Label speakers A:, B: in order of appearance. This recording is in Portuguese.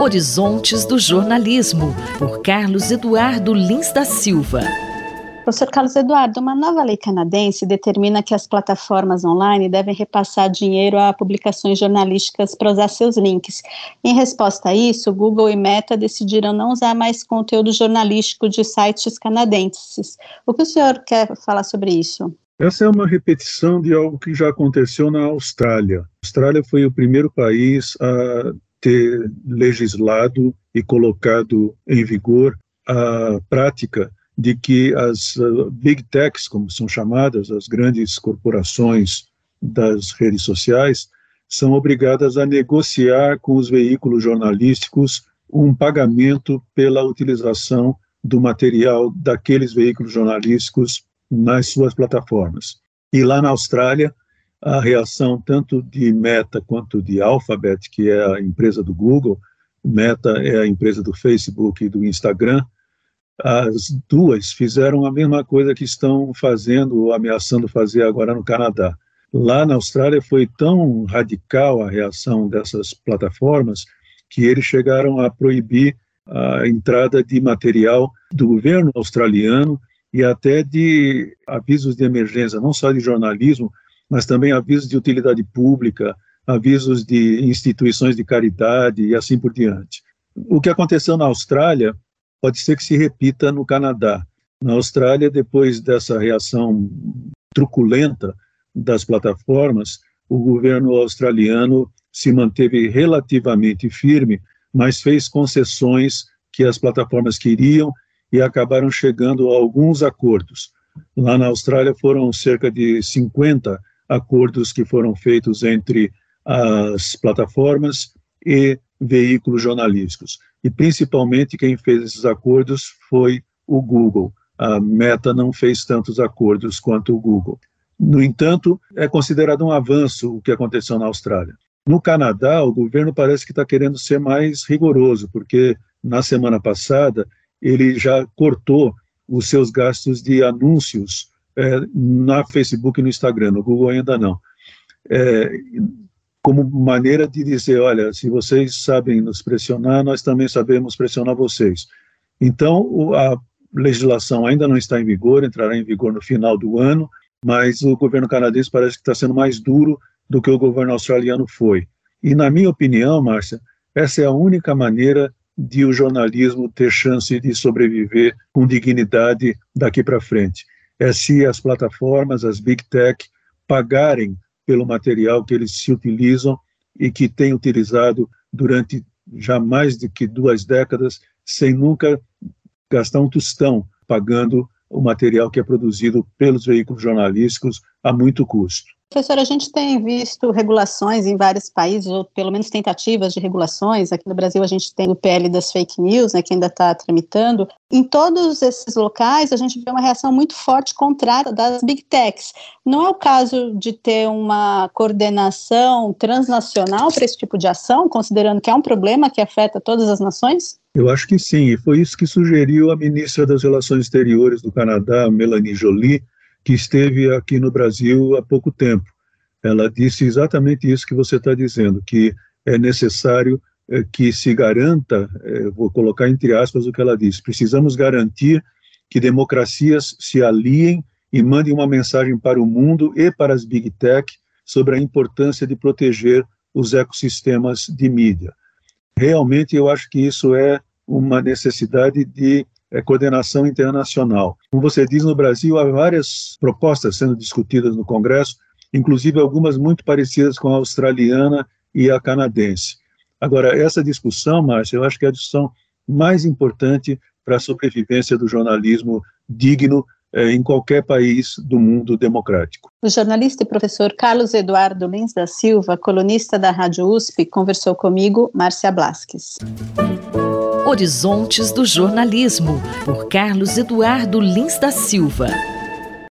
A: Horizontes do Jornalismo, por Carlos Eduardo Lins da Silva.
B: Professor Carlos Eduardo, uma nova lei canadense determina que as plataformas online devem repassar dinheiro a publicações jornalísticas para usar seus links. Em resposta a isso, Google e Meta decidiram não usar mais conteúdo jornalístico de sites canadenses. O que o senhor quer falar sobre isso?
C: Essa é uma repetição de algo que já aconteceu na Austrália. A Austrália foi o primeiro país a ter legislado e colocado em vigor a prática de que as uh, big techs, como são chamadas, as grandes corporações das redes sociais, são obrigadas a negociar com os veículos jornalísticos um pagamento pela utilização do material daqueles veículos jornalísticos nas suas plataformas. E lá na Austrália, a reação tanto de Meta quanto de Alphabet, que é a empresa do Google, Meta é a empresa do Facebook e do Instagram, as duas fizeram a mesma coisa que estão fazendo ou ameaçando fazer agora no Canadá. Lá na Austrália foi tão radical a reação dessas plataformas que eles chegaram a proibir a entrada de material do governo australiano e até de avisos de emergência, não só de jornalismo, mas também avisos de utilidade pública, avisos de instituições de caridade e assim por diante. O que aconteceu na Austrália pode ser que se repita no Canadá. Na Austrália, depois dessa reação truculenta das plataformas, o governo australiano se manteve relativamente firme, mas fez concessões que as plataformas queriam e acabaram chegando a alguns acordos. Lá na Austrália foram cerca de 50 acordos que foram feitos entre as plataformas e veículos jornalísticos. E principalmente quem fez esses acordos foi o Google. A Meta não fez tantos acordos quanto o Google. No entanto, é considerado um avanço o que aconteceu na Austrália. No Canadá, o governo parece que está querendo ser mais rigoroso, porque na semana passada ele já cortou os seus gastos de anúncios é, na Facebook e no Instagram, no Google ainda não. É, como maneira de dizer, olha, se vocês sabem nos pressionar, nós também sabemos pressionar vocês. Então, a legislação ainda não está em vigor, entrará em vigor no final do ano, mas o governo canadense parece que está sendo mais duro do que o governo australiano foi. E, na minha opinião, Márcia, essa é a única maneira de o jornalismo ter chance de sobreviver com dignidade daqui para frente é se as plataformas, as big tech, pagarem pelo material que eles se utilizam e que têm utilizado durante já mais de que duas décadas, sem nunca gastar um tostão pagando o material que é produzido pelos veículos jornalísticos a muito custo.
B: Professor, a gente tem visto regulações em vários países, ou pelo menos tentativas de regulações. Aqui no Brasil a gente tem o PL das fake news, né, que ainda está tramitando. Em todos esses locais a gente vê uma reação muito forte contrária das big techs. Não é o caso de ter uma coordenação transnacional para esse tipo de ação, considerando que é um problema que afeta todas as nações?
C: Eu acho que sim, e foi isso que sugeriu a ministra das Relações Exteriores do Canadá, Melanie Joly, que esteve aqui no Brasil há pouco tempo. Ela disse exatamente isso que você está dizendo, que é necessário é, que se garanta, é, vou colocar entre aspas o que ela disse, precisamos garantir que democracias se aliem e mandem uma mensagem para o mundo e para as big tech sobre a importância de proteger os ecossistemas de mídia. Realmente, eu acho que isso é uma necessidade de é, coordenação internacional. Como você diz, no Brasil há várias propostas sendo discutidas no Congresso, inclusive algumas muito parecidas com a australiana e a canadense. Agora, essa discussão, Márcia, eu acho que é a discussão mais importante para a sobrevivência do jornalismo digno é, em qualquer país do mundo democrático.
B: O jornalista e professor Carlos Eduardo Lins da Silva, colunista da Rádio USP, conversou comigo, Márcia Blasques.
A: Horizontes do Jornalismo, por Carlos Eduardo Lins da Silva.